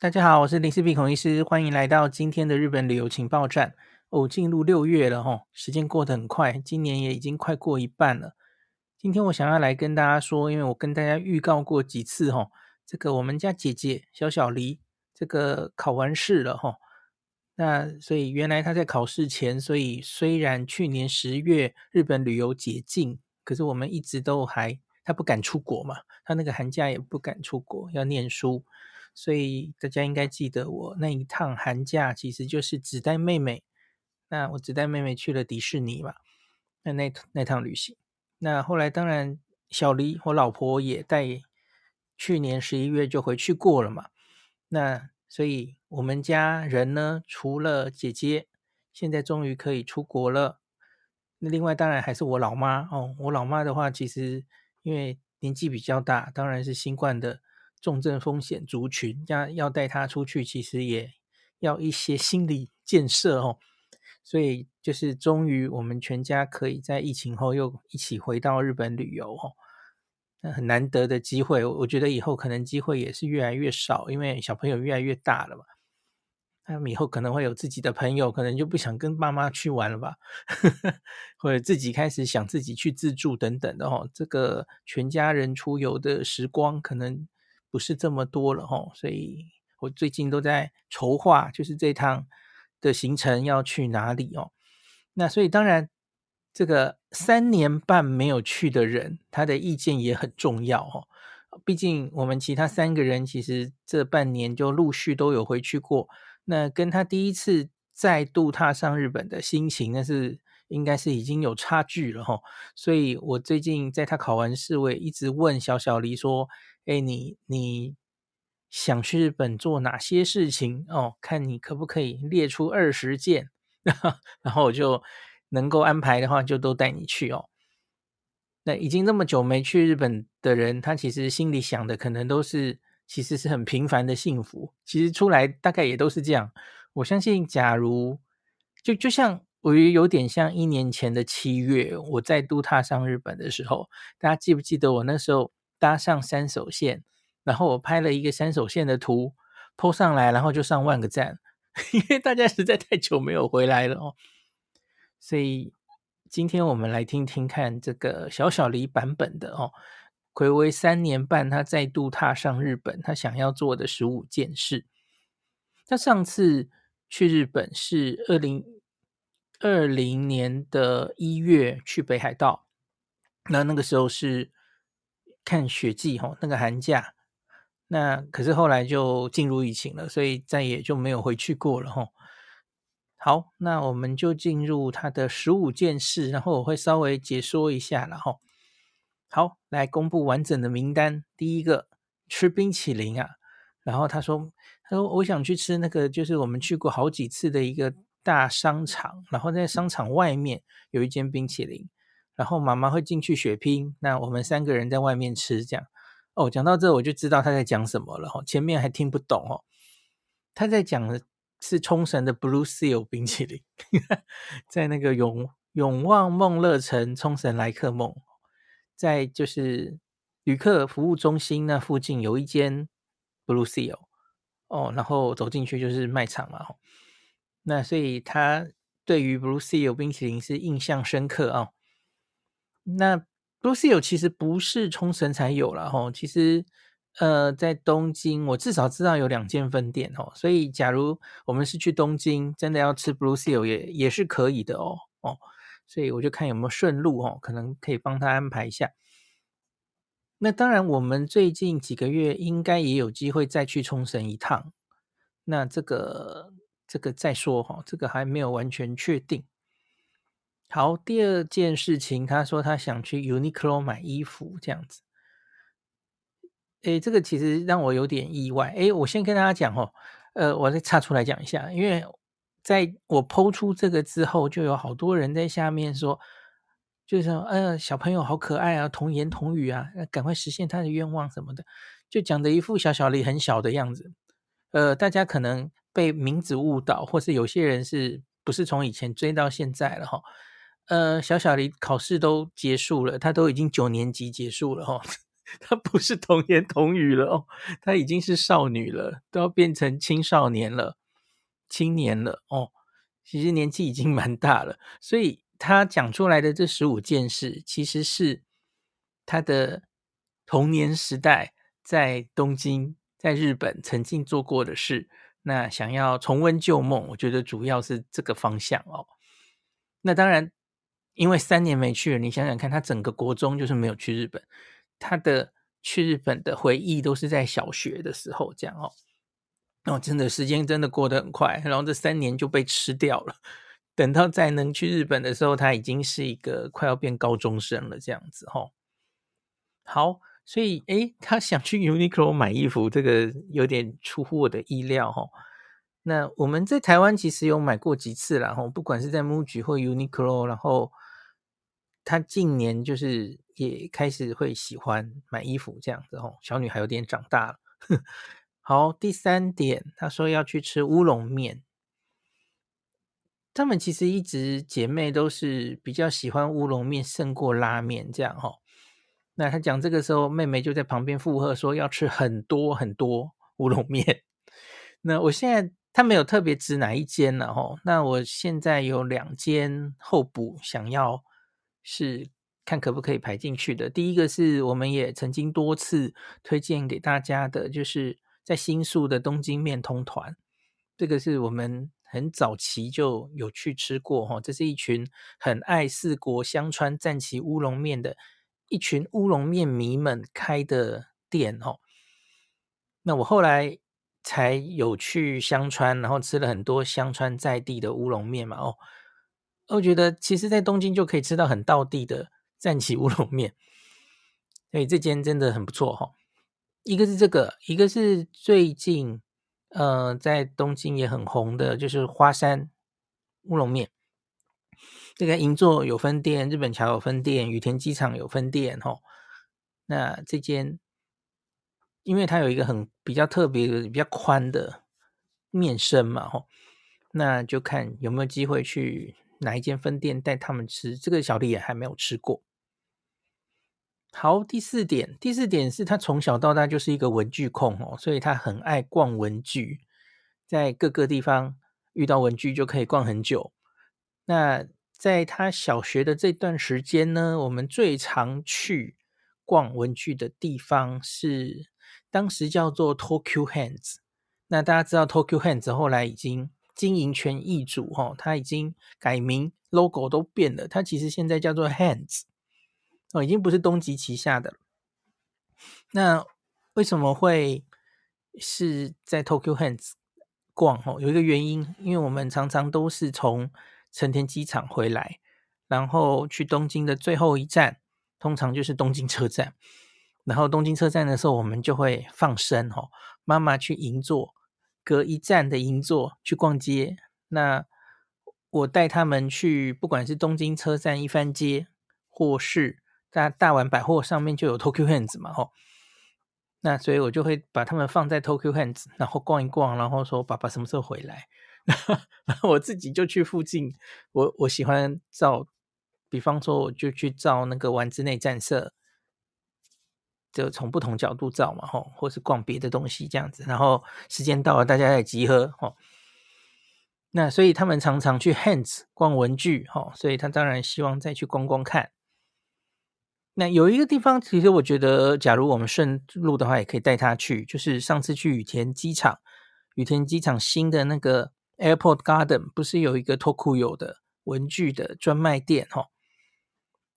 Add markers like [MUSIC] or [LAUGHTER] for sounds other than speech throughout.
大家好，我是林氏璧孔医师，欢迎来到今天的日本旅游情报站。哦，进入六月了哈，时间过得很快，今年也已经快过一半了。今天我想要来跟大家说，因为我跟大家预告过几次哈，这个我们家姐姐小小黎这个考完试了哈，那所以原来她在考试前，所以虽然去年十月日本旅游解禁，可是我们一直都还她不敢出国嘛，她那个寒假也不敢出国，要念书。所以大家应该记得我那一趟寒假，其实就是只带妹妹。那我只带妹妹去了迪士尼嘛。那那那趟旅行，那后来当然小黎我老婆也带，去年十一月就回去过了嘛。那所以我们家人呢，除了姐姐，现在终于可以出国了。那另外当然还是我老妈哦。我老妈的话，其实因为年纪比较大，当然是新冠的。重症风险族群，要要带他出去，其实也要一些心理建设哦。所以就是终于我们全家可以在疫情后又一起回到日本旅游哦，那很难得的机会。我觉得以后可能机会也是越来越少，因为小朋友越来越大了嘛。他们以后可能会有自己的朋友，可能就不想跟爸妈去玩了吧，[LAUGHS] 或者自己开始想自己去自助等等的哦。这个全家人出游的时光可能。不是这么多了，所以我最近都在筹划，就是这趟的行程要去哪里哦。那所以当然，这个三年半没有去的人，他的意见也很重要哦。毕竟我们其他三个人其实这半年就陆续都有回去过，那跟他第一次再度踏上日本的心情，那是应该是已经有差距了。所以我最近在他考完试，我也一直问小小黎说。哎，你你想去日本做哪些事情哦？看你可不可以列出二十件，[LAUGHS] 然后我就能够安排的话，就都带你去哦。那已经那么久没去日本的人，他其实心里想的可能都是，其实是很平凡的幸福。其实出来大概也都是这样。我相信，假如就就像我也有点像一年前的七月，我再度踏上日本的时候，大家记不记得我那时候？搭上三手线，然后我拍了一个三手线的图，po 上来，然后就上万个赞，[LAUGHS] 因为大家实在太久没有回来了哦。所以今天我们来听听看这个小小黎版本的哦，睽违三年半，他再度踏上日本，他想要做的十五件事。他上次去日本是二零二零年的一月去北海道，那那个时候是。看雪季哈，那个寒假，那可是后来就进入疫情了，所以再也就没有回去过了哈。好，那我们就进入他的十五件事，然后我会稍微解说一下了哈。好，来公布完整的名单。第一个吃冰淇淋啊，然后他说，他说我想去吃那个，就是我们去过好几次的一个大商场，然后在商场外面有一间冰淇淋。然后妈妈会进去血拼，那我们三个人在外面吃这样。哦，讲到这我就知道他在讲什么了哈，前面还听不懂哦。他在讲的是冲绳的 Blue Seal 冰淇淋，[LAUGHS] 在那个永永旺梦乐城冲绳来客梦，在就是旅客服务中心那附近有一间 Blue Seal 哦，然后走进去就是卖场嘛。那所以他对于 Blue Seal 冰淇淋是印象深刻啊。那 Blue Seal 其实不是冲绳才有了吼，其实呃在东京我至少知道有两间分店哦，所以假如我们是去东京，真的要吃 Blue Seal 也也是可以的哦哦，所以我就看有没有顺路哦，可能可以帮他安排一下。那当然，我们最近几个月应该也有机会再去冲绳一趟，那这个这个再说哈，这个还没有完全确定。好，第二件事情，他说他想去 Uniqlo 买衣服，这样子。诶，这个其实让我有点意外。诶，我先跟大家讲哦，呃，我再插出来讲一下，因为在我剖出这个之后，就有好多人在下面说，就是，呃，小朋友好可爱啊，童言童语啊，赶快实现他的愿望什么的，就讲的一副小小黎很小的样子。呃，大家可能被名字误导，或是有些人是不是从以前追到现在了哈？呃，小小黎考试都结束了，他都已经九年级结束了哈，[LAUGHS] 她不是童言童语了哦，她已经是少女了，都要变成青少年了、青年了哦。其实年纪已经蛮大了，所以她讲出来的这十五件事，其实是她的童年时代在东京、在日本曾经做过的事。那想要重温旧梦，我觉得主要是这个方向哦。那当然，因为三年没去了，你想想看，他整个国中就是没有去日本，他的去日本的回忆都是在小学的时候这样哦。哦，真的时间真的过得很快，然后这三年就被吃掉了。等到再能去日本的时候，他已经是一个快要变高中生了，这样子哈、哦。好，所以诶，他想去 Uniqlo 买衣服，这个有点出乎我的意料哈、哦。那我们在台湾其实有买过几次了哈，不管是在 MUJI 或 Uniqlo，然后他近年就是也开始会喜欢买衣服这样子哦。小女孩有点长大了。[LAUGHS] 好，第三点，她说要去吃乌龙面。她们其实一直姐妹都是比较喜欢乌龙面胜过拉面这样哈。那她讲这个时候，妹妹就在旁边附和说要吃很多很多乌龙面。[LAUGHS] 那我现在她没有特别指哪一间了哈。那我现在有两间候补，想要是看可不可以排进去的。第一个是我们也曾经多次推荐给大家的，就是。在新宿的东京面通团，这个是我们很早期就有去吃过哈。这是一群很爱四国香川赞岐乌龙面的一群乌龙面迷们开的店哈。那我后来才有去香川，然后吃了很多香川在地的乌龙面嘛哦。我觉得其实，在东京就可以吃到很道地的 [LAUGHS] 赞岐乌龙面，所以这间真的很不错哈。一个是这个，一个是最近，呃，在东京也很红的，就是花山乌龙面。这个银座有分店，日本桥有分店，羽田机场有分店，吼。那这间，因为它有一个很比较特别的、比较宽的面身嘛，吼，那就看有没有机会去哪一间分店带他们吃。这个小丽也还没有吃过。好，第四点，第四点是他从小到大就是一个文具控哦，所以他很爱逛文具，在各个地方遇到文具就可以逛很久。那在他小学的这段时间呢，我们最常去逛文具的地方是当时叫做 Tokyo Hands。那大家知道 Tokyo Hands 后来已经经营权易主哈，他已经改名，logo 都变了，他其实现在叫做 Hands。哦，已经不是东急旗下的。那为什么会是在 Tokyo Hands 逛？哦，有一个原因，因为我们常常都是从成田机场回来，然后去东京的最后一站，通常就是东京车站。然后东京车站的时候，我们就会放生哦，妈妈去银座，隔一站的银座去逛街。那我带他们去，不管是东京车站一番街，或是大大丸百货上面就有 Tokyo Hands 嘛，吼，那所以我就会把他们放在 Tokyo Hands，然后逛一逛，然后说爸爸什么时候回来，[LAUGHS] 然后我自己就去附近，我我喜欢照，比方说我就去照那个丸之内战色，就从不同角度照嘛，吼，或是逛别的东西这样子，然后时间到了大家再集合，吼，那所以他们常常去 Hands 逛文具，吼，所以他当然希望再去逛逛看。那有一个地方，其实我觉得，假如我们顺路的话，也可以带他去。就是上次去羽田机场，羽田机场新的那个 Airport Garden，不是有一个 Tokuyo 的文具的专卖店吼？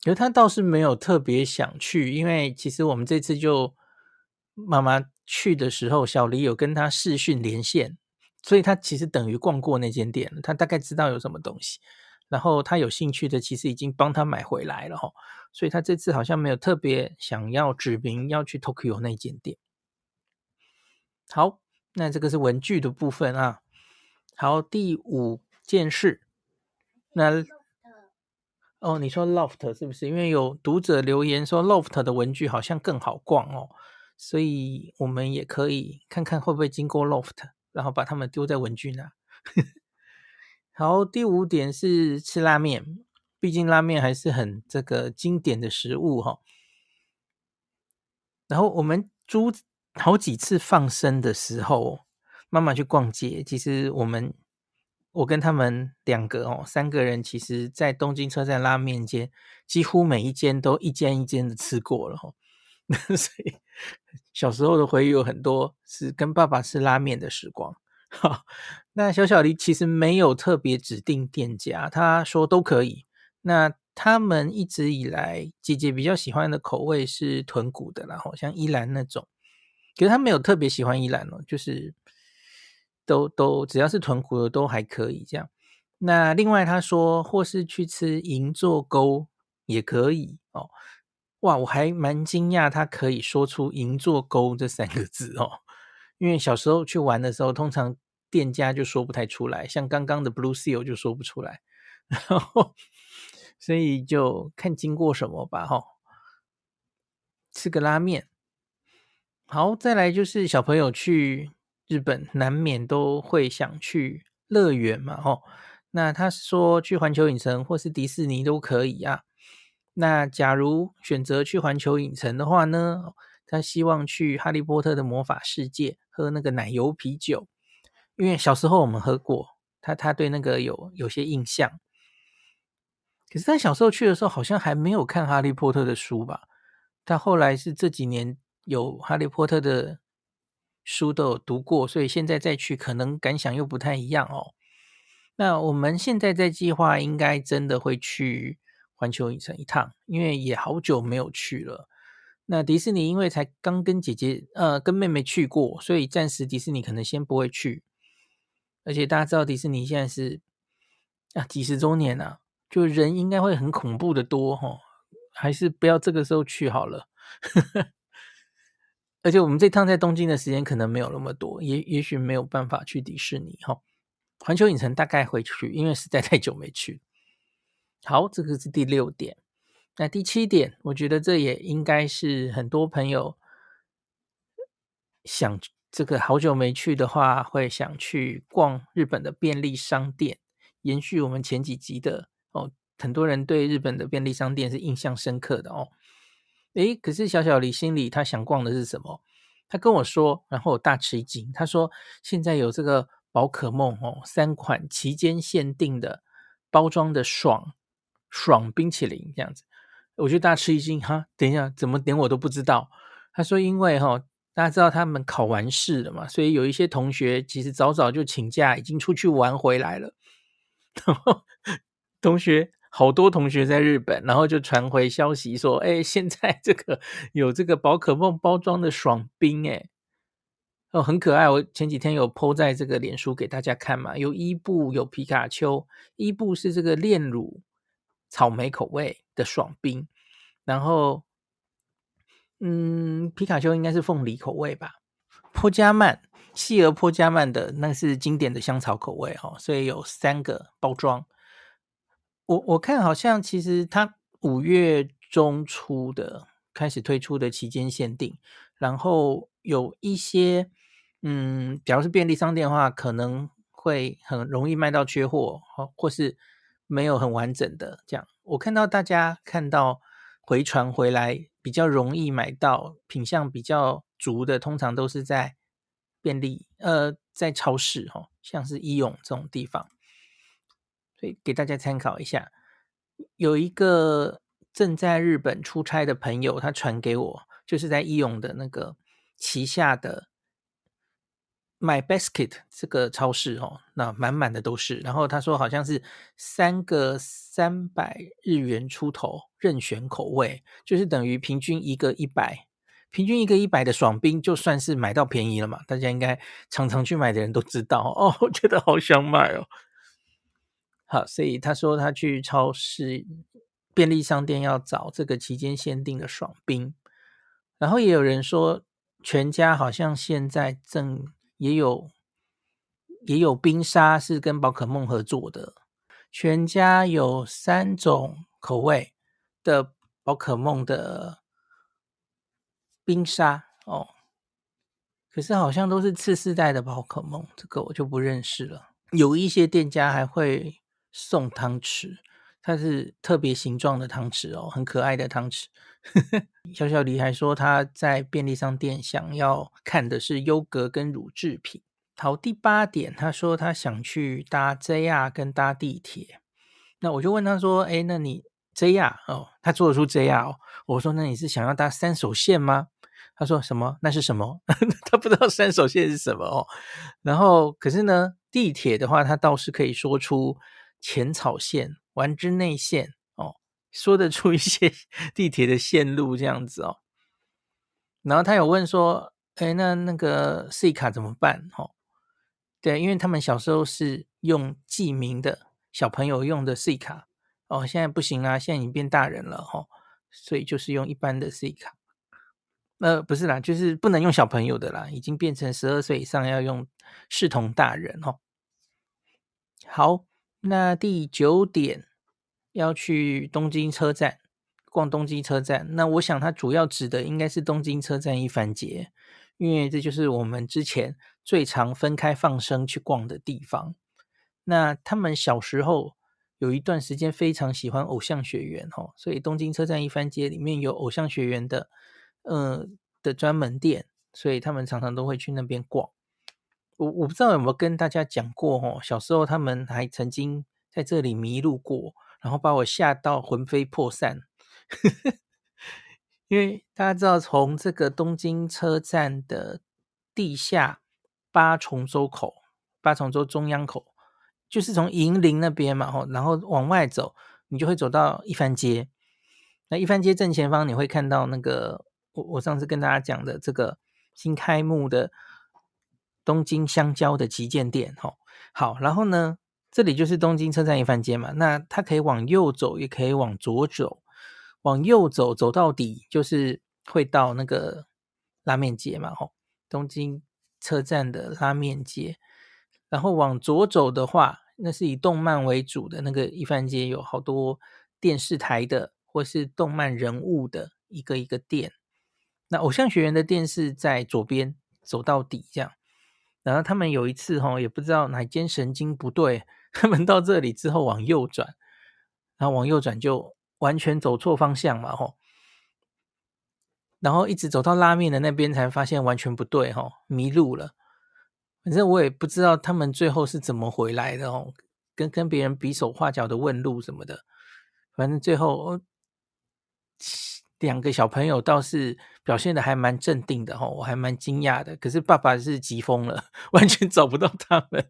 而他倒是没有特别想去，因为其实我们这次就妈妈去的时候，小黎有跟他视讯连线，所以他其实等于逛过那间店，他大概知道有什么东西。然后他有兴趣的，其实已经帮他买回来了哈，所以他这次好像没有特别想要指明要去 Tokyo 那间店。好，那这个是文具的部分啊。好，第五件事，那哦，你说 Loft 是不是？因为有读者留言说 Loft 的文具好像更好逛哦，所以我们也可以看看会不会经过 Loft，然后把它们丢在文具那。[LAUGHS] 好，第五点是吃拉面，毕竟拉面还是很这个经典的食物哈。然后我们猪好几次放生的时候，妈妈去逛街，其实我们我跟他们两个哦，三个人，其实在东京车站拉面街，几乎每一间都一间一间的吃过了哦。[LAUGHS] 所以小时候的回忆有很多是跟爸爸吃拉面的时光。好，那小小黎其实没有特别指定店家，他说都可以。那他们一直以来，姐姐比较喜欢的口味是豚骨的啦，好像依兰那种。可是他没有特别喜欢依兰哦，就是都都只要是豚骨的都还可以这样。那另外他说，或是去吃银座沟也可以哦。哇，我还蛮惊讶，他可以说出“银座沟”这三个字哦。因为小时候去玩的时候，通常店家就说不太出来，像刚刚的 Blue Seal 就说不出来，[LAUGHS] 然后所以就看经过什么吧，哈。吃个拉面，好，再来就是小朋友去日本，难免都会想去乐园嘛，哈。那他说去环球影城或是迪士尼都可以啊。那假如选择去环球影城的话呢，他希望去哈利波特的魔法世界喝那个奶油啤酒，因为小时候我们喝过，他他对那个有有些印象。可是他小时候去的时候好像还没有看哈利波特的书吧？他后来是这几年有哈利波特的书都有读过，所以现在再去可能感想又不太一样哦。那我们现在在计划，应该真的会去。环球影城一趟，因为也好久没有去了。那迪士尼因为才刚跟姐姐呃跟妹妹去过，所以暂时迪士尼可能先不会去。而且大家知道迪士尼现在是啊几十周年啊，就人应该会很恐怖的多哈，还是不要这个时候去好了。而且我们这趟在东京的时间可能没有那么多，也也许没有办法去迪士尼哈。环球影城大概会去，因为实在太久没去。好，这个是第六点。那第七点，我觉得这也应该是很多朋友想这个好久没去的话，会想去逛日本的便利商店。延续我们前几集的哦，很多人对日本的便利商店是印象深刻的哦。诶，可是小小黎心里他想逛的是什么？他跟我说，然后我大吃一惊。他说现在有这个宝可梦哦，三款期间限定的包装的爽。爽冰淇淋这样子，我就大吃一惊哈！等一下，怎么连我都不知道？他说，因为哈，大家知道他们考完试了嘛，所以有一些同学其实早早就请假，已经出去玩回来了。[LAUGHS] 然后同学好多同学在日本，然后就传回消息说，哎，现在这个有这个宝可梦包装的爽冰，哎，哦，很可爱。我前几天有 po 在这个脸书给大家看嘛，有伊布，有皮卡丘，伊布是这个炼乳。草莓口味的爽冰，然后，嗯，皮卡丘应该是凤梨口味吧？波加曼，细而波加曼的那是经典的香草口味哦，所以有三个包装。我我看好像其实它五月中出的开始推出的期间限定，然后有一些，嗯，假如是便利商店的话，可能会很容易卖到缺货，或是。没有很完整的这样，我看到大家看到回传回来比较容易买到品相比较足的，通常都是在便利呃在超市哈、哦，像是伊勇这种地方，所以给大家参考一下。有一个正在日本出差的朋友，他传给我，就是在伊勇的那个旗下的。My Basket 这个超市哦，那满满的都是。然后他说好像是三个三百日元出头任选口味，就是等于平均一个一百，平均一个一百的爽冰，就算是买到便宜了嘛。大家应该常常去买的人都知道哦，[LAUGHS] 我觉得好想买哦。好，所以他说他去超市便利商店要找这个期间限定的爽冰，然后也有人说全家好像现在正。也有也有冰沙是跟宝可梦合作的，全家有三种口味的宝可梦的冰沙哦，可是好像都是次世代的宝可梦，这个我就不认识了。有一些店家还会送汤匙，它是特别形状的汤匙哦，很可爱的汤匙，小小黎还说他在便利商店想要看的是优格跟乳制品。好，第八点，他说他想去搭 JR 跟搭地铁。那我就问他说：“哎，那你 JR 哦，他做得出 JR 哦。”我说：“那你是想要搭三手线吗？”他说：“什么？那是什么？” [LAUGHS] 他不知道三手线是什么哦。然后，可是呢，地铁的话，他倒是可以说出浅草线、丸之内线哦，说得出一些 [LAUGHS] 地铁的线路这样子哦。然后他有问说：“哎，那那个 C 卡怎么办？”哦，对，因为他们小时候是用记名的，小朋友用的 C 卡哦，现在不行啦，现在已经变大人了哦，所以就是用一般的 C 卡。呃，不是啦，就是不能用小朋友的啦，已经变成十二岁以上要用视同大人哦。好，那第九点要去东京车站逛东京车站，那我想它主要指的应该是东京车站一番街，因为这就是我们之前最常分开放生去逛的地方。那他们小时候有一段时间非常喜欢偶像学园哦，所以东京车站一番街里面有偶像学园的。呃的专门店，所以他们常常都会去那边逛。我我不知道有没有跟大家讲过哦，小时候他们还曾经在这里迷路过，然后把我吓到魂飞魄散。[LAUGHS] 因为大家知道，从这个东京车站的地下八重洲口、八重洲中央口，就是从银铃那边嘛，吼，然后往外走，你就会走到一番街。那一番街正前方，你会看到那个。我我上次跟大家讲的这个新开幕的东京香蕉的旗舰店，哈，好，然后呢，这里就是东京车站一番街嘛，那它可以往右走，也可以往左走，往右走走到底就是会到那个拉面街嘛，哈，东京车站的拉面街，然后往左走的话，那是以动漫为主的那个一番街，有好多电视台的或是动漫人物的一个一个店。那偶像学园的电视在左边走到底这样，然后他们有一次哈，也不知道哪间神经不对，[LAUGHS] 他们到这里之后往右转，然后往右转就完全走错方向嘛吼，然后一直走到拉面的那边才发现完全不对哈，迷路了。反正我也不知道他们最后是怎么回来的哦，跟跟别人比手画脚的问路什么的，反正最后。两个小朋友倒是表现的还蛮镇定的哈，我还蛮惊讶的。可是爸爸是急疯了，[LAUGHS] 完全找不到他们。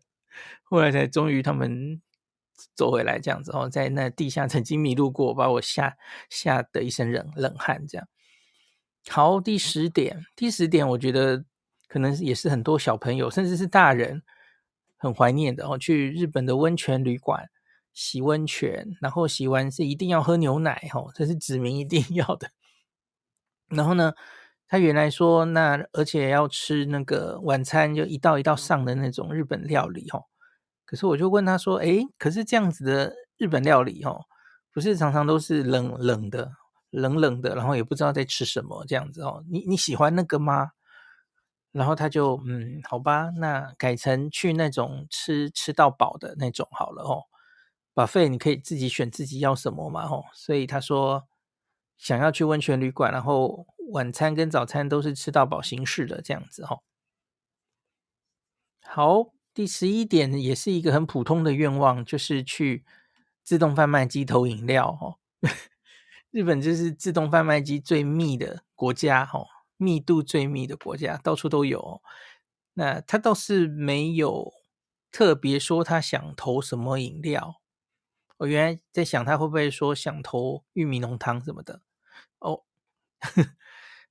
后来才终于他们走回来这样子哦，在那地下曾经迷路过，把我吓吓得一身冷冷汗。这样好，第十点，第十点，我觉得可能也是很多小朋友甚至是大人很怀念的哦，去日本的温泉旅馆。洗温泉，然后洗完是一定要喝牛奶，吼，这是指明一定要的。然后呢，他原来说那而且要吃那个晚餐，就一道一道上的那种日本料理，吼。可是我就问他说，哎，可是这样子的日本料理，吼，不是常常都是冷冷的、冷冷的，然后也不知道在吃什么这样子，哦，你你喜欢那个吗？然后他就嗯，好吧，那改成去那种吃吃到饱的那种好了，哦。Buffet 你可以自己选自己要什么嘛，吼，所以他说想要去温泉旅馆，然后晚餐跟早餐都是吃到饱形式的这样子，吼。好，第十一点也是一个很普通的愿望，就是去自动贩卖机投饮料，吼。[LAUGHS] 日本就是自动贩卖机最密的国家，吼，密度最密的国家，到处都有。那他倒是没有特别说他想投什么饮料。我原来在想他会不会说想投玉米浓汤什么的哦。[LAUGHS]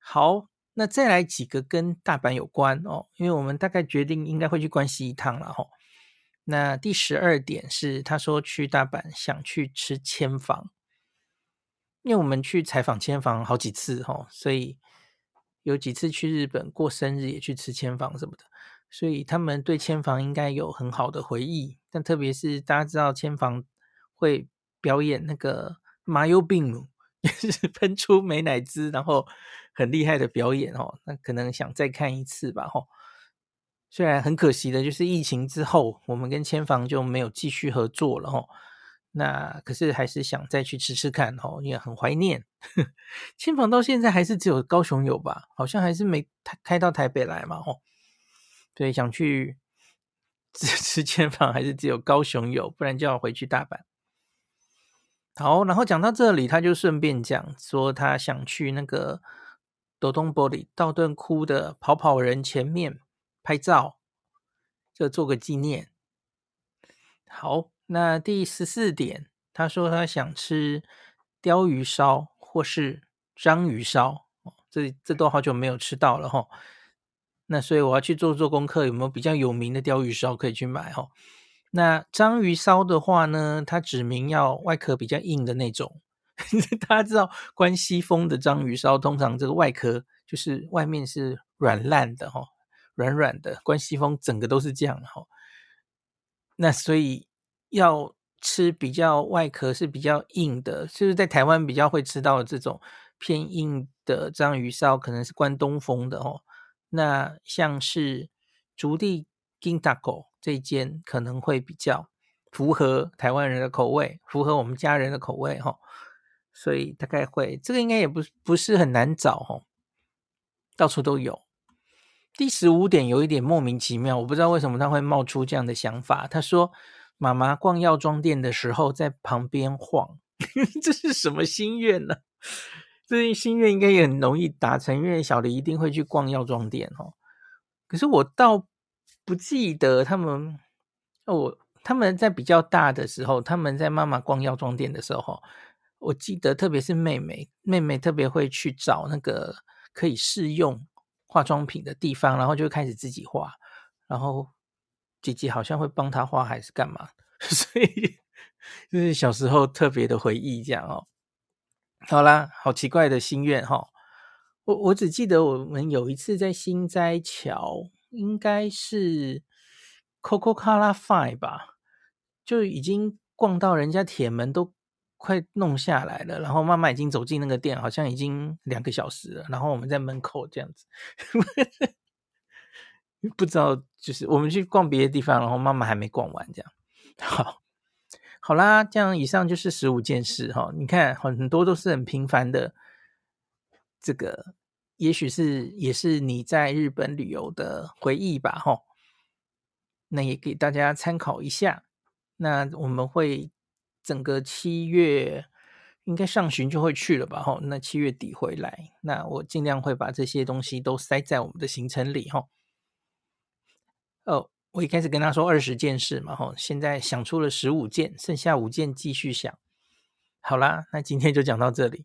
好，那再来几个跟大阪有关哦，因为我们大概决定应该会去关西一趟了哈。那第十二点是他说去大阪想去吃千房，因为我们去采访千房好几次哈，所以有几次去日本过生日也去吃千房什么的，所以他们对千房应该有很好的回忆。但特别是大家知道千房。会表演那个麻油饼，[LAUGHS] 就是喷出美乃滋，然后很厉害的表演哦。那可能想再看一次吧，吼。虽然很可惜的，就是疫情之后，我们跟千房就没有继续合作了，吼。那可是还是想再去吃吃看哦，也很怀念。[LAUGHS] 千房到现在还是只有高雄有吧？好像还是没开到台北来嘛，哦，所以想去 [LAUGHS] 吃吃千房还是只有高雄有，不然就要回去大阪。好，然后讲到这里，他就顺便讲说他想去那个道顿堀道顿窟的跑跑人前面拍照，就做个纪念。好。那第十四点，他说他想吃鯛鱼烧或是章鱼烧，这这都好久没有吃到了哈。那所以我要去做做功课，有没有比较有名的鯛鱼烧可以去买哈？那章鱼烧的话呢，它指明要外壳比较硬的那种。[LAUGHS] 大家知道关西风的章鱼烧，通常这个外壳就是外面是软烂的哈，软软的。关西风整个都是这样哈。那所以。要吃比较外壳是比较硬的，就是在台湾比较会吃到的这种偏硬的章鱼烧，可能是关东风的哦。那像是竹地金大狗这一间可能会比较符合台湾人的口味，符合我们家人的口味哈、所以大概会这个应该也不不是很难找哦，到处都有。第十五点有一点莫名其妙，我不知道为什么他会冒出这样的想法。他说。妈妈逛药妆店的时候，在旁边晃，[LAUGHS] 这是什么心愿呢？这心愿应该也很容易达成，因为小黎一定会去逛药妆店哦。可是我倒不记得他们，哦，他们在比较大的时候，他们在妈妈逛药妆店的时候，我记得特别是妹妹，妹妹特别会去找那个可以试用化妆品的地方，然后就开始自己画，然后。姐姐好像会帮她画还是干嘛，[LAUGHS] 所以就是小时候特别的回忆这样哦。好啦，好奇怪的心愿哈、哦。我我只记得我们有一次在心斋桥，应该是 Coco Color Five 吧，就已经逛到人家铁门都快弄下来了，然后妈妈已经走进那个店，好像已经两个小时了，然后我们在门口这样子。[LAUGHS] 不知道，就是我们去逛别的地方，然后妈妈还没逛完，这样。[LAUGHS] 好，好啦，这样以上就是十五件事哈。你看，很多都是很平凡的，这个也许是也是你在日本旅游的回忆吧，哈。那也给大家参考一下。那我们会整个七月应该上旬就会去了吧，哈。那七月底回来，那我尽量会把这些东西都塞在我们的行程里，哈。哦，我一开始跟他说二十件事嘛，吼，现在想出了十五件，剩下五件继续想。好啦，那今天就讲到这里，